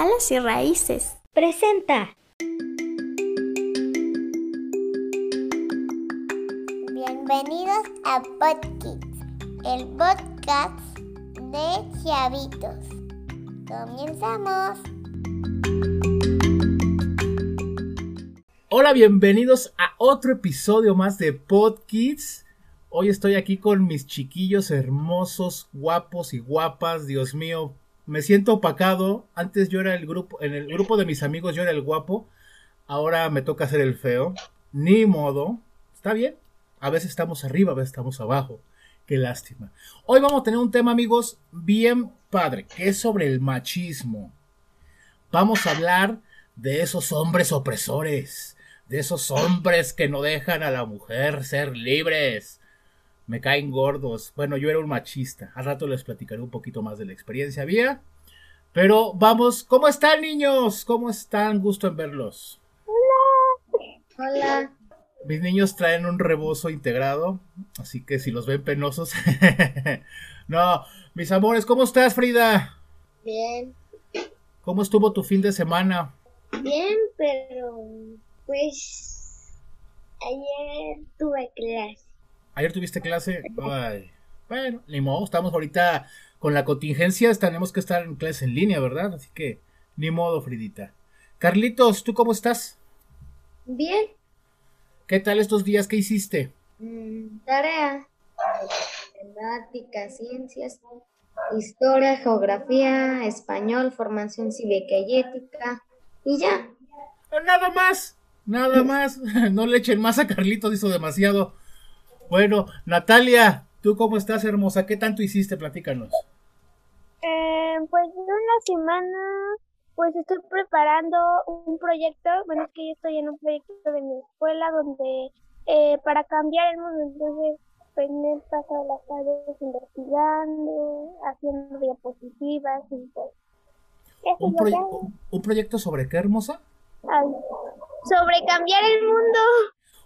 Alas y Raíces. Presenta. Bienvenidos a Podkids, el podcast de Chavitos. Comenzamos. Hola, bienvenidos a otro episodio más de Podkids. Hoy estoy aquí con mis chiquillos hermosos, guapos y guapas. Dios mío, me siento opacado. Antes yo era el grupo, en el grupo de mis amigos yo era el guapo. Ahora me toca ser el feo. Ni modo. Está bien. A veces estamos arriba, a veces estamos abajo. Qué lástima. Hoy vamos a tener un tema, amigos, bien padre, que es sobre el machismo. Vamos a hablar de esos hombres opresores, de esos hombres que no dejan a la mujer ser libres, me caen gordos. Bueno, yo era un machista. Al rato les platicaré un poquito más de la experiencia vía. Pero vamos, ¿cómo están niños? ¿Cómo están? Gusto en verlos. Hola. Hola. Mis niños traen un rebozo integrado, así que si los ven penosos. no, mis amores, ¿cómo estás, Frida? Bien. ¿Cómo estuvo tu fin de semana? Bien, pero pues ayer tuve clase. Ayer tuviste clase. Bueno, ni modo, estamos ahorita con la contingencia, tenemos que estar en clase en línea, ¿verdad? Así que, ni modo, Fridita. Carlitos, ¿tú cómo estás? Bien. ¿Qué tal estos días? ¿Qué hiciste? Mm, tarea. Matemáticas, ciencias, historia, geografía, español, formación cívica y ética. Y ya. Nada más. Nada más. No le echen más a Carlitos, hizo demasiado. Bueno, Natalia, ¿tú cómo estás, hermosa? ¿Qué tanto hiciste? Platícanos. Eh, pues en una semana, pues estoy preparando un proyecto. Bueno, es que yo estoy en un proyecto de mi escuela donde eh, para cambiar el mundo, entonces pues me he pasado las tardes investigando, haciendo diapositivas y pues. ¿Un, ¿Un proyecto sobre qué, hermosa? sobre cambiar el mundo.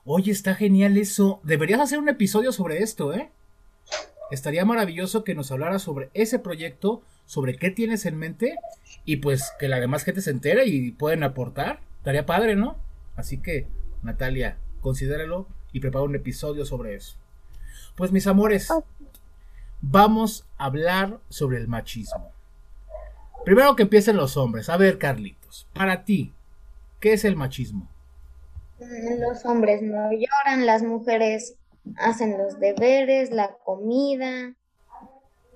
Oye, está genial eso. Deberías hacer un episodio sobre esto, ¿eh? Estaría maravilloso que nos hablara sobre ese proyecto, sobre qué tienes en mente y pues que la demás gente se entere y pueden aportar. Estaría padre, ¿no? Así que, Natalia, considéralo y prepara un episodio sobre eso. Pues mis amores, vamos a hablar sobre el machismo. Primero que empiecen los hombres. A ver, Carlitos, para ti, ¿qué es el machismo? Los hombres no lloran, las mujeres hacen los deberes, la comida,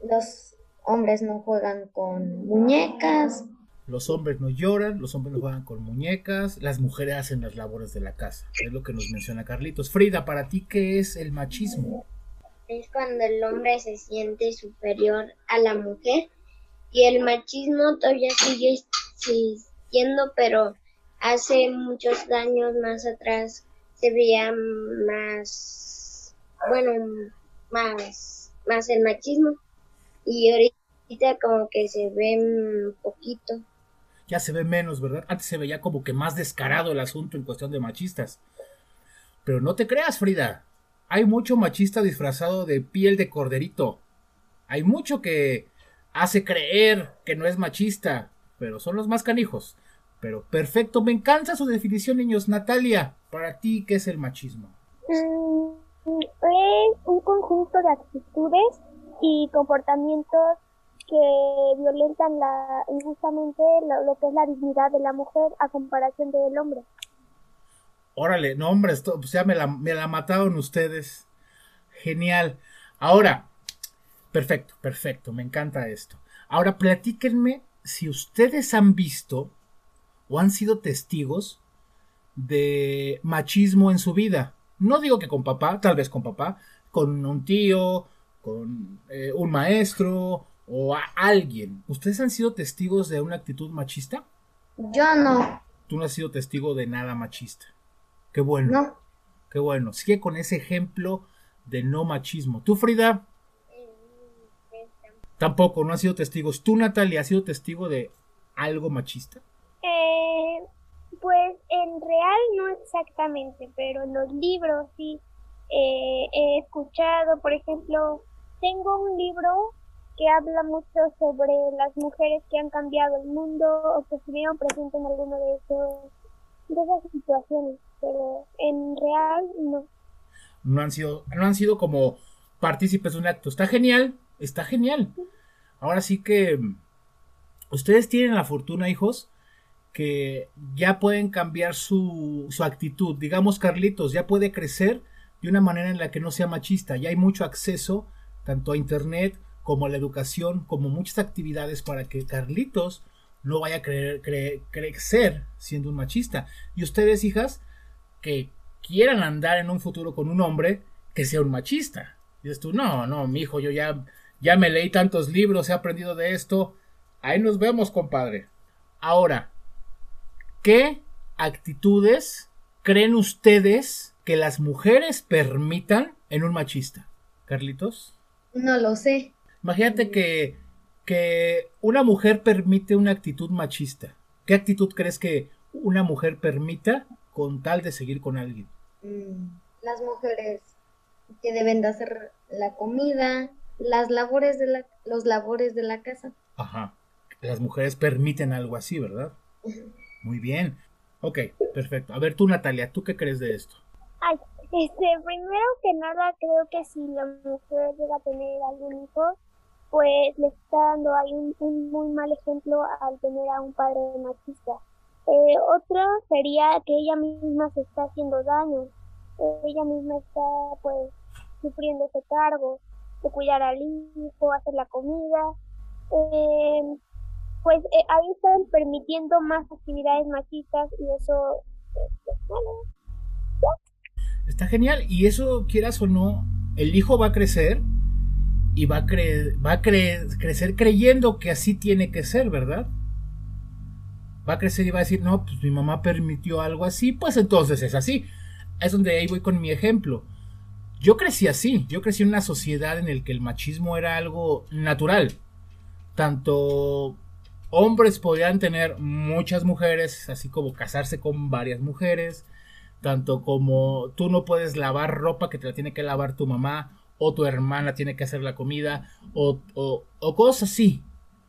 los hombres no juegan con muñecas. Los hombres no lloran, los hombres no juegan con muñecas, las mujeres hacen las labores de la casa. Es lo que nos menciona Carlitos. Frida, para ti, ¿qué es el machismo? Es cuando el hombre se siente superior a la mujer y el machismo todavía sigue existiendo, pero hace muchos años más atrás se veía más, bueno, más, más el machismo y ahorita como que se ve un poquito. Ya se ve menos, ¿verdad? Antes se veía como que más descarado el asunto en cuestión de machistas. Pero no te creas, Frida. Hay mucho machista disfrazado de piel de corderito. Hay mucho que hace creer que no es machista, pero son los más canijos. Pero perfecto, me encanta su definición, niños. Natalia, para ti, ¿qué es el machismo? Mm, es un conjunto de actitudes y comportamientos que violentan la, injustamente lo, que es la dignidad de la mujer a comparación del hombre. Órale, no hombre, esto, pues ya me la, me la mataron ustedes. Genial. Ahora, perfecto, perfecto, me encanta esto. Ahora platíquenme si ustedes han visto o han sido testigos de machismo en su vida. No digo que con papá, tal vez con papá, con un tío, con eh, un maestro o a alguien. ¿Ustedes han sido testigos de una actitud machista? Yo no. Tú no has sido testigo de nada machista. Qué bueno. No. Qué bueno. Sigue con ese ejemplo de no machismo. ¿Tú, Frida? Tampoco, no has sido testigo. ¿Tú, Natalia, has sido testigo de algo machista? En real no exactamente, pero en los libros sí eh, he escuchado, por ejemplo, tengo un libro que habla mucho sobre las mujeres que han cambiado el mundo o que estuvieron presentes en alguno de esos de esas situaciones, pero en real no. No han sido, no han sido como partícipes de un acto. Está genial, está genial. Ahora sí que ustedes tienen la fortuna, hijos, que ya pueden cambiar su, actitud. Digamos, Carlitos, ya puede crecer de una manera en la que no sea machista. Ya hay mucho acceso tanto a internet como a la educación, como muchas actividades para que Carlitos no vaya a crecer siendo un machista. Y ustedes, hijas, que quieran andar en un futuro con un hombre que sea un machista. Y dices tú, no, no, mi hijo, yo ya, ya me leí tantos libros, he aprendido de esto. Ahí nos vemos, compadre. Ahora, ¿qué actitudes creen ustedes que las mujeres permitan en un machista? Carlitos. No lo sé. Imagínate que, que una mujer permite una actitud machista. ¿Qué actitud crees que una mujer permita con tal de seguir con alguien? Mm, las mujeres que deben de hacer la comida, las labores de la, los labores de la casa. Ajá. Las mujeres permiten algo así, ¿verdad? Muy bien. Ok, perfecto. A ver tú, Natalia, ¿tú qué crees de esto? Ay, este, primero que nada, creo que si la mujer llega a tener algún hijo, pues le está dando ahí un, muy mal ejemplo al tener a un padre machista. Eh, otro sería que ella misma se está haciendo daño, ella misma está pues sufriendo ese cargo de cuidar al hijo, hacer la comida. Eh, pues eh, ahí están permitiendo más actividades machistas y eso bueno, Está genial. Y eso, quieras o no, el hijo va a crecer y va a, va a crecer creyendo que así tiene que ser, ¿verdad? Va a crecer y va a decir, no, pues mi mamá permitió algo así, pues entonces es así. Es donde ahí voy con mi ejemplo. Yo crecí así, yo crecí en una sociedad en la que el machismo era algo natural. Tanto hombres podían tener muchas mujeres, así como casarse con varias mujeres, tanto como tú no puedes lavar ropa que te la tiene que lavar tu mamá o tu hermana tiene que hacer la comida o, o, cosas así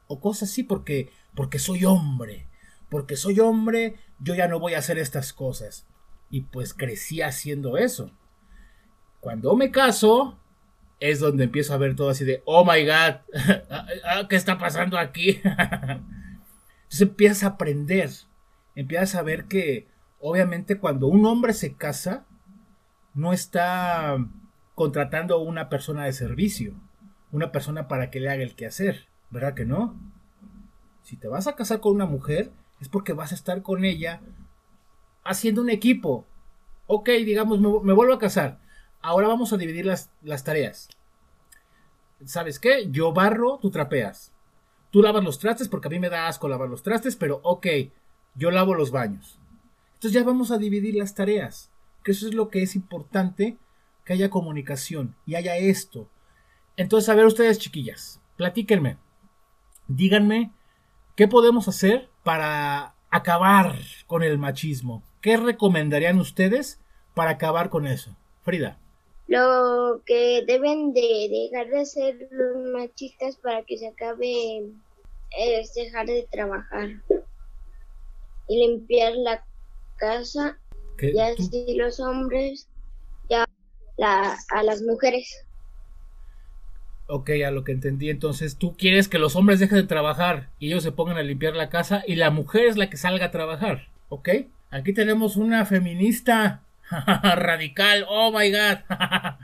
o cosas así porque porque soy hombre porque soy hombre yo ya no voy a hacer estas cosas. Y pues crecí haciendo eso. Cuando me caso es donde empiezo a ver todo así de oh my god ah, ah, qué está pasando aquí entonces empiezas a aprender empiezas a ver que obviamente cuando un hombre se casa, no está contratando a una persona de servicio, una persona para que le haga el quehacer, ¿verdad que no? Si te vas a casar con una mujer, es porque vas a estar con ella haciendo un equipo. Ok, digamos, me, vuelvo a casar. Ahora vamos a dividir las, las tareas. ¿Sabes qué? Yo barro, tú trapeas. Tú lavas los trastes porque a mí me da asco lavar los trastes, pero ok, yo lavo los baños. Entonces ya vamos a dividir las tareas, que eso es lo que es importante, que haya comunicación y haya esto. Entonces, a ver ustedes, chiquillas, platíquenme, díganme qué podemos hacer para acabar con el machismo. ¿Qué recomendarían ustedes para acabar con eso? Frida. Lo que deben de dejar de ser los machistas para que se acabe es dejar de trabajar y limpiar la casa y así los hombres ya a las mujeres. Ok, a lo que entendí, entonces tú quieres que los hombres dejen de trabajar y ellos se pongan a limpiar la casa y la mujer es la que salga a trabajar, ¿ok? Aquí tenemos una feminista radical, oh my god,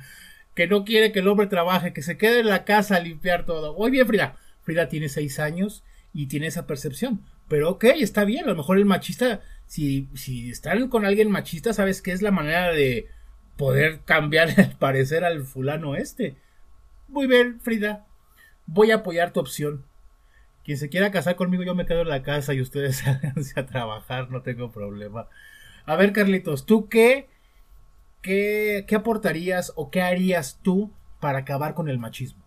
que no quiere que el hombre trabaje, que se quede en la casa a limpiar todo. Muy bien, Frida. Frida tiene seis años y tiene esa percepción. Pero ok, está bien, a lo mejor el machista si, si están con alguien machista, sabes que es la manera de poder cambiar el parecer al fulano este. Muy bien, Frida. Voy a apoyar tu opción. Quien se quiera casar conmigo, yo me quedo en la casa y ustedes salganse a trabajar, no tengo problema. A ver, Carlitos, ¿tú qué, qué, qué aportarías o qué harías tú para acabar con el machismo?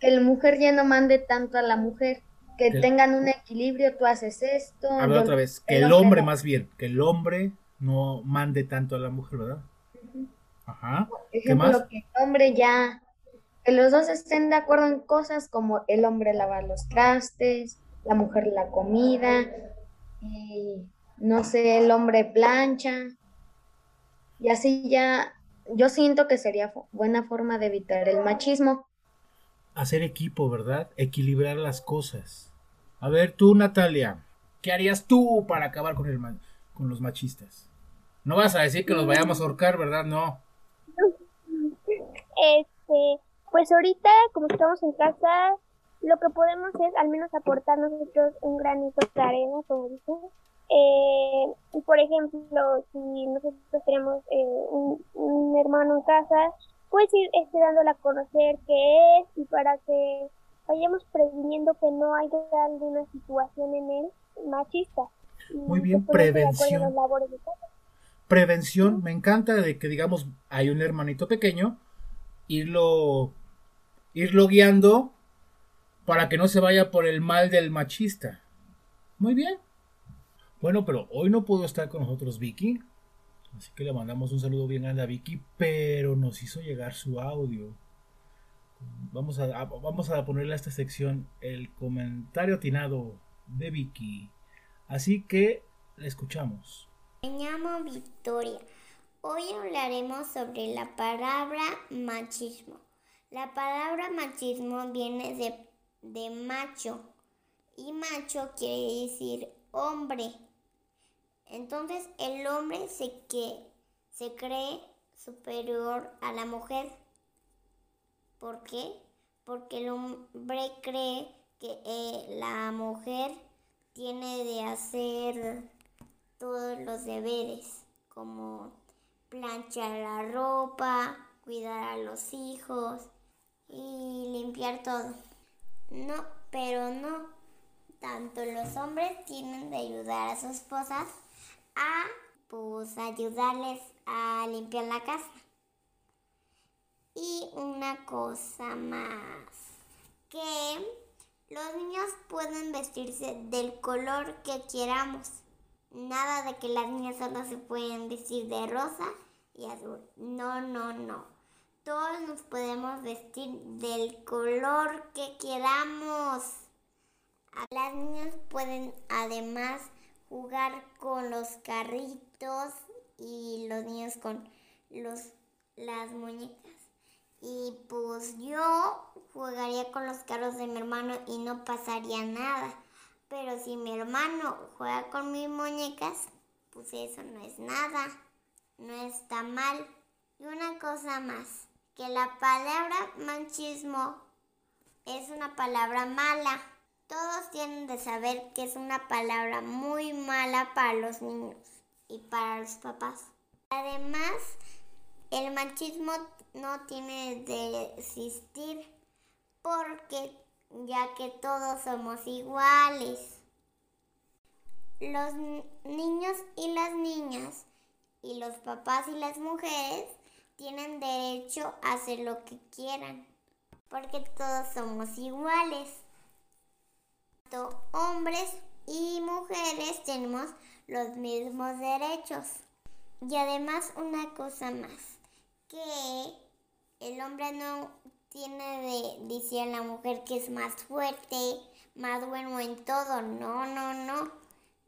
Que la mujer ya no mande tanto a la mujer que tengan un equilibrio, tú haces esto. A ver otra vez, que el hombre más bien, que el hombre no mande tanto a la mujer, ¿verdad? Ajá. ¿Qué más? que el hombre ya que los dos estén de acuerdo en cosas como el hombre lava los trastes, la mujer la comida, y no sé, el hombre plancha. Y así ya, yo siento que sería buena forma de evitar el machismo. Hacer equipo, ¿verdad? Equilibrar las cosas. A ver, tú, Natalia, ¿qué harías tú para acabar con, el, con los machistas? No vas a decir que los vayamos a ahorcar, ¿verdad? No. Este, pues ahorita, como estamos en casa, lo que podemos es al menos aportar nosotros un granito de arena, como dicen. Eh, por ejemplo, si nosotros tenemos eh, un, hermano en casa, pues ir este, dándole a conocer qué es y para que vayamos previniendo que no haya alguna situación en él machista. Muy bien, prevención. Prevención, me encanta de que digamos hay un hermanito pequeño, irlo, irlo guiando para que no se vaya por el mal del machista. Muy bien. Bueno, pero hoy no pudo estar con nosotros Vicky. Así que le mandamos un saludo bien grande a Vicky, pero nos hizo llegar su audio. Vamos a, vamos a ponerle a esta sección el comentario atinado de Vicky. Así que le escuchamos. Me llamo Victoria. Hoy hablaremos sobre la palabra machismo. La palabra machismo viene de de macho. Y macho quiere decir hombre. Entonces el hombre se, que, se cree superior a la mujer. ¿Por qué? Porque el hombre cree que eh, la mujer tiene de hacer todos los deberes, como planchar la ropa, cuidar a los hijos y limpiar todo. No, pero no. Tanto los hombres tienen de ayudar a sus esposas a pues ayudarles a limpiar la casa. Y una cosa más, que los niños pueden vestirse del color que queramos. Nada de que las niñas solo se pueden vestir de rosa y azul. No, no, no. Todos nos podemos vestir del color que queramos. Las niñas pueden además jugar con los carritos y los niños con los, las muñecas. Y pues yo jugaría con los carros de mi hermano y no pasaría nada. Pero si mi hermano juega con mis muñecas, pues eso no es nada. No está mal. Y una cosa más que la palabra machismo es una palabra mala. Todos tienen de saber que es una palabra muy mala para los niños y para los papás. Además, el machismo no tiene de existir porque ya que todos somos iguales. Los niños y las niñas y los papás y las mujeres tienen derecho a hacer lo que quieran, porque todos somos iguales. Tanto hombres y mujeres tenemos los mismos derechos. Y además una cosa más, que el hombre no tiene de decir a la mujer que es más fuerte, más bueno en todo, no, no, no.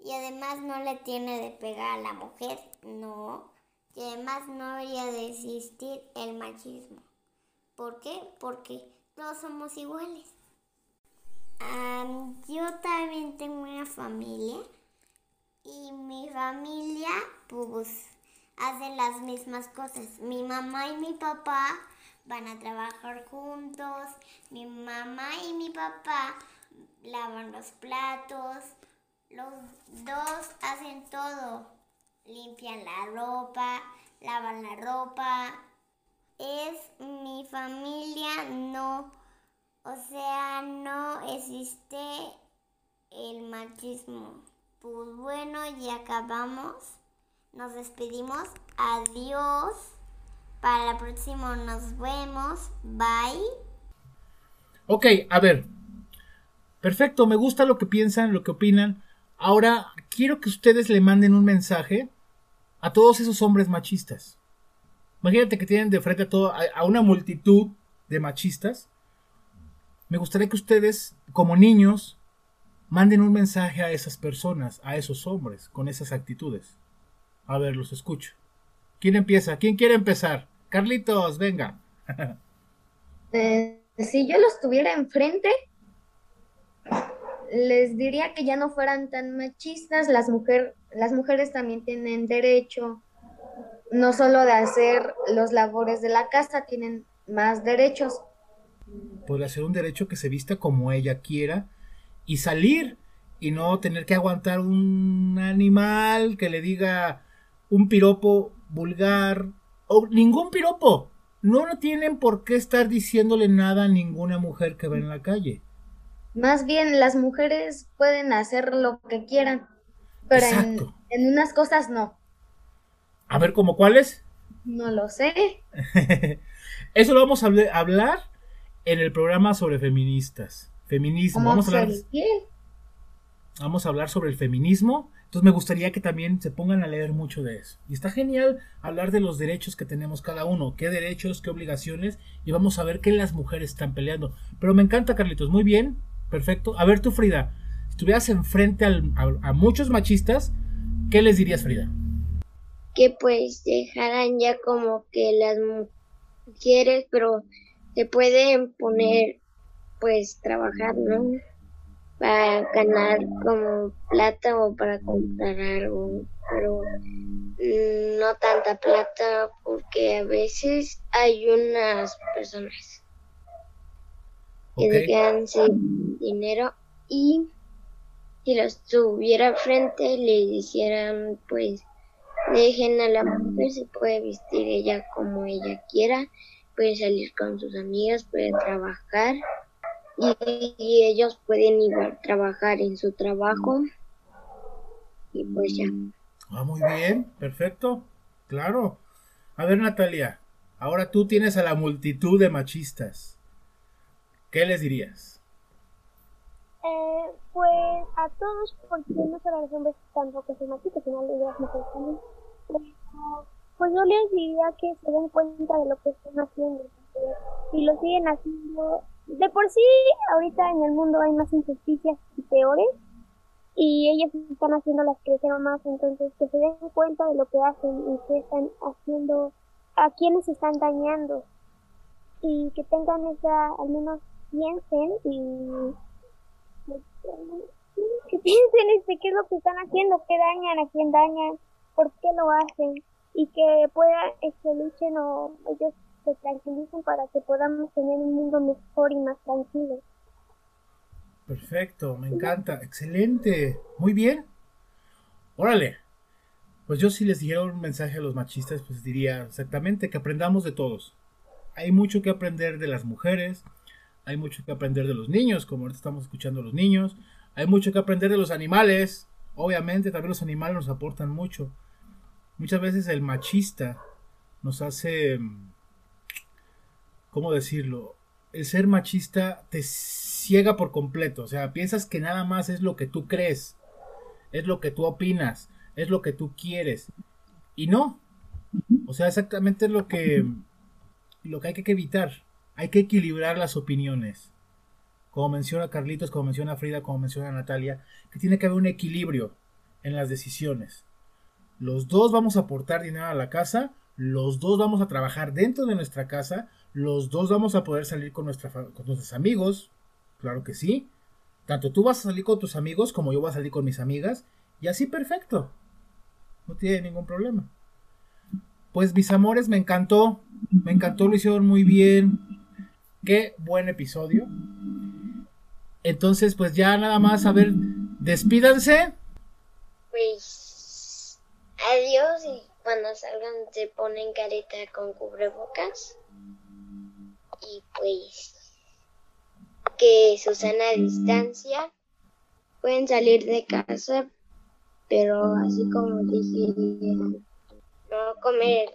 Y además no le tiene de pegar a la mujer, no y además no debería de existir el machismo. ¿Por qué? Porque todos somos iguales. Yo también tengo una familia y mi familia pues hace las mismas cosas. Mi mamá y mi papá van a trabajar juntos. Mi mamá y mi papá lavan los platos. Los dos hacen todo limpian la ropa, lavan la ropa. Es mi familia, no, o sea, no existe el machismo. Pues bueno, ya acabamos. Nos despedimos. Adiós. Para la próxima nos vemos. Bye. Ok, a ver. Perfecto, me gusta lo que piensan, lo que opinan. Ahora quiero que ustedes le manden un mensaje a todos esos hombres machistas. Imagínate que tienen de frente a, todo, a, una multitud de machistas, me gustaría que ustedes, como niños, manden un mensaje a esas personas, a esos hombres, con esas actitudes. A ver, los escucho. ¿Quién empieza? ¿Quién quiere empezar? Carlitos, venga. Eh, si yo los tuviera enfrente, les diría que ya no fueran tan machistas. Las, mujer, las mujeres también tienen derecho no solo de hacer los labores de la casa, tienen más derechos. Podría ser un derecho que se vista como ella quiera y salir y no tener que aguantar un animal que le diga un piropo vulgar o ningún piropo. No, no tienen por qué estar diciéndole nada a ninguna mujer que va en la calle. Más bien, las mujeres pueden hacer lo que quieran, pero en, en, unas cosas no. A ver, ¿cómo cuáles? No lo sé. Eso lo vamos a hablar en el programa sobre feministas. Feminismo. Vamos a hablar. Vamos a hablar sobre el feminismo. Entonces me gustaría que también se pongan a leer mucho de eso. Y está genial hablar de los derechos que tenemos cada uno, qué derechos, qué obligaciones, y vamos a ver qué las mujeres están peleando. Pero me encanta, Carlitos, muy bien, perfecto. A ver tú, Frida, si estuvieras enfrente a, a muchos machistas, ¿qué les dirías, Frida? Que pues dejaran ya como que las mujeres, pero se pueden poner pues trabajar, ¿no? Para ganar como plata o para comprar algo, pero mm, no tanta plata porque a veces hay unas personas que se quedan sin dinero y si los tuviera frente le hicieran pues dejen a la mujer se puede vestir ella como ella quiera puede salir con sus amigas puede trabajar y, ellos pueden igual trabajar en su trabajo y pues ya. Ah, muy bien, perfecto, claro. A ver, Natalia, ahora tú tienes a la multitud de machistas. ¿Qué les dirías? Eh, pues a todos, porque no solo los hombres tampoco son machistas, sino las mujeres también. Pues yo les diría que se den cuenta de lo que están haciendo. Y lo siguen haciendo, de por sí, ahorita en el mundo hay más injusticias y peores, y ellas están haciendo las crecer más, entonces que se den cuenta de lo que hacen y que están haciendo, a quienes están dañando, y que tengan esa, al menos piensen y que piensen este qué es lo que están haciendo, qué dañan, a quién dañan, por qué lo hacen, y que puedan, este, luchen o ellos se tranquilicen para que podamos tener un mundo mejor y más tranquilo. Perfecto, me encanta, excelente, muy bien. Órale, pues yo si les dijera un mensaje a los machistas, pues diría exactamente que aprendamos de todos. Hay mucho que aprender de las mujeres, hay mucho que aprender de los niños, como ahorita estamos escuchando a los niños, hay mucho que aprender de los animales, obviamente también los animales nos aportan mucho. Muchas veces el machista nos hace ¿cómo decirlo? El ser machista te ciega por completo, o sea, piensas que nada más es lo que tú crees, es lo que tú opinas, es lo que tú quieres. Y no. O sea, exactamente es lo que lo que hay que evitar. Hay que equilibrar las opiniones. Como menciona Carlitos, como menciona Frida, como menciona Natalia, que tiene que haber un equilibrio en las decisiones. Los dos vamos a aportar dinero a la casa, los dos vamos a trabajar dentro de nuestra casa, los dos vamos a poder salir con, nuestros amigos, claro que sí. Tanto tú vas a salir con tus amigos como yo voy a salir con mis amigas, y así perfecto. No tiene ningún problema. Pues mis amores, me encantó, me encantó, lo hicieron muy bien. Qué buen episodio. Entonces, pues ya nada más, a ver, despídanse. Pues adiós y cuando salgan se ponen careta con cubrebocas. Y pues que su sana distancia pueden salir de casa pero así como dije no comer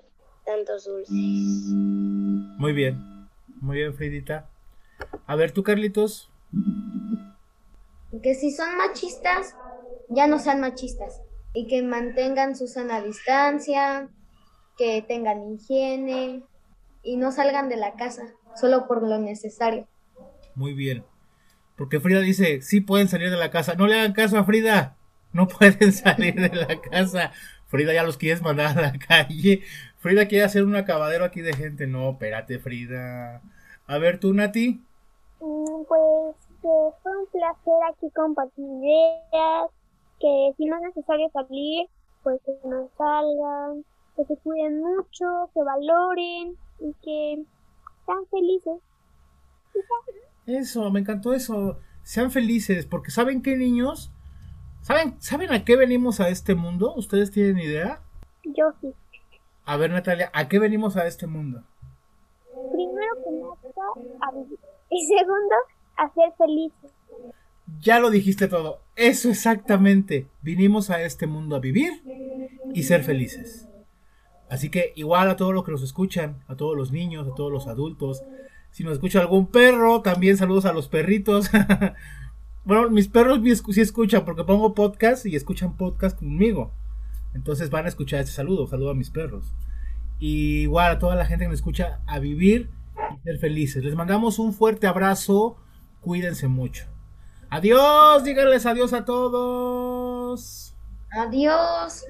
tantos dulces. Muy bien muy bien Fridita a ver tú Carlitos. Que si son machistas ya no sean machistas y que mantengan su sana distancia que tengan higiene y no salgan de la casa solo por lo necesario. Muy bien. Porque Frida dice, sí pueden salir de la casa. No le hagan caso a Frida. No pueden salir de la casa. Frida ya los quieres mandar a la calle. Frida quiere hacer un acabadero aquí de gente. No, espérate, Frida. A ver, tú, Nati. Mm, pues que fue un placer aquí compartir ideas. Que si no es necesario salir, pues que no salgan. Que se cuiden mucho, que valoren y que sean felices. Eso, me encantó eso. Sean felices, porque ¿saben qué, niños? ¿Saben, ¿Saben a qué venimos a este mundo? ¿Ustedes tienen idea? Yo sí. A ver, Natalia, ¿a qué venimos a este mundo? Primero que nada, a vivir. Y segundo, a ser felices. Ya lo dijiste todo. Eso exactamente. Vinimos a este mundo a vivir y ser felices. Así que igual a todos los que nos escuchan, a todos los niños, a todos los adultos, si nos escucha algún perro, también saludos a los perritos. bueno, mis perros sí escuchan porque pongo podcast y escuchan podcast conmigo. Entonces van a escuchar este saludo. Saludo a mis perros. Y igual a toda la gente que me escucha a vivir y ser felices. Les mandamos un fuerte abrazo. Cuídense mucho. Adiós. Díganles adiós a todos. Adiós.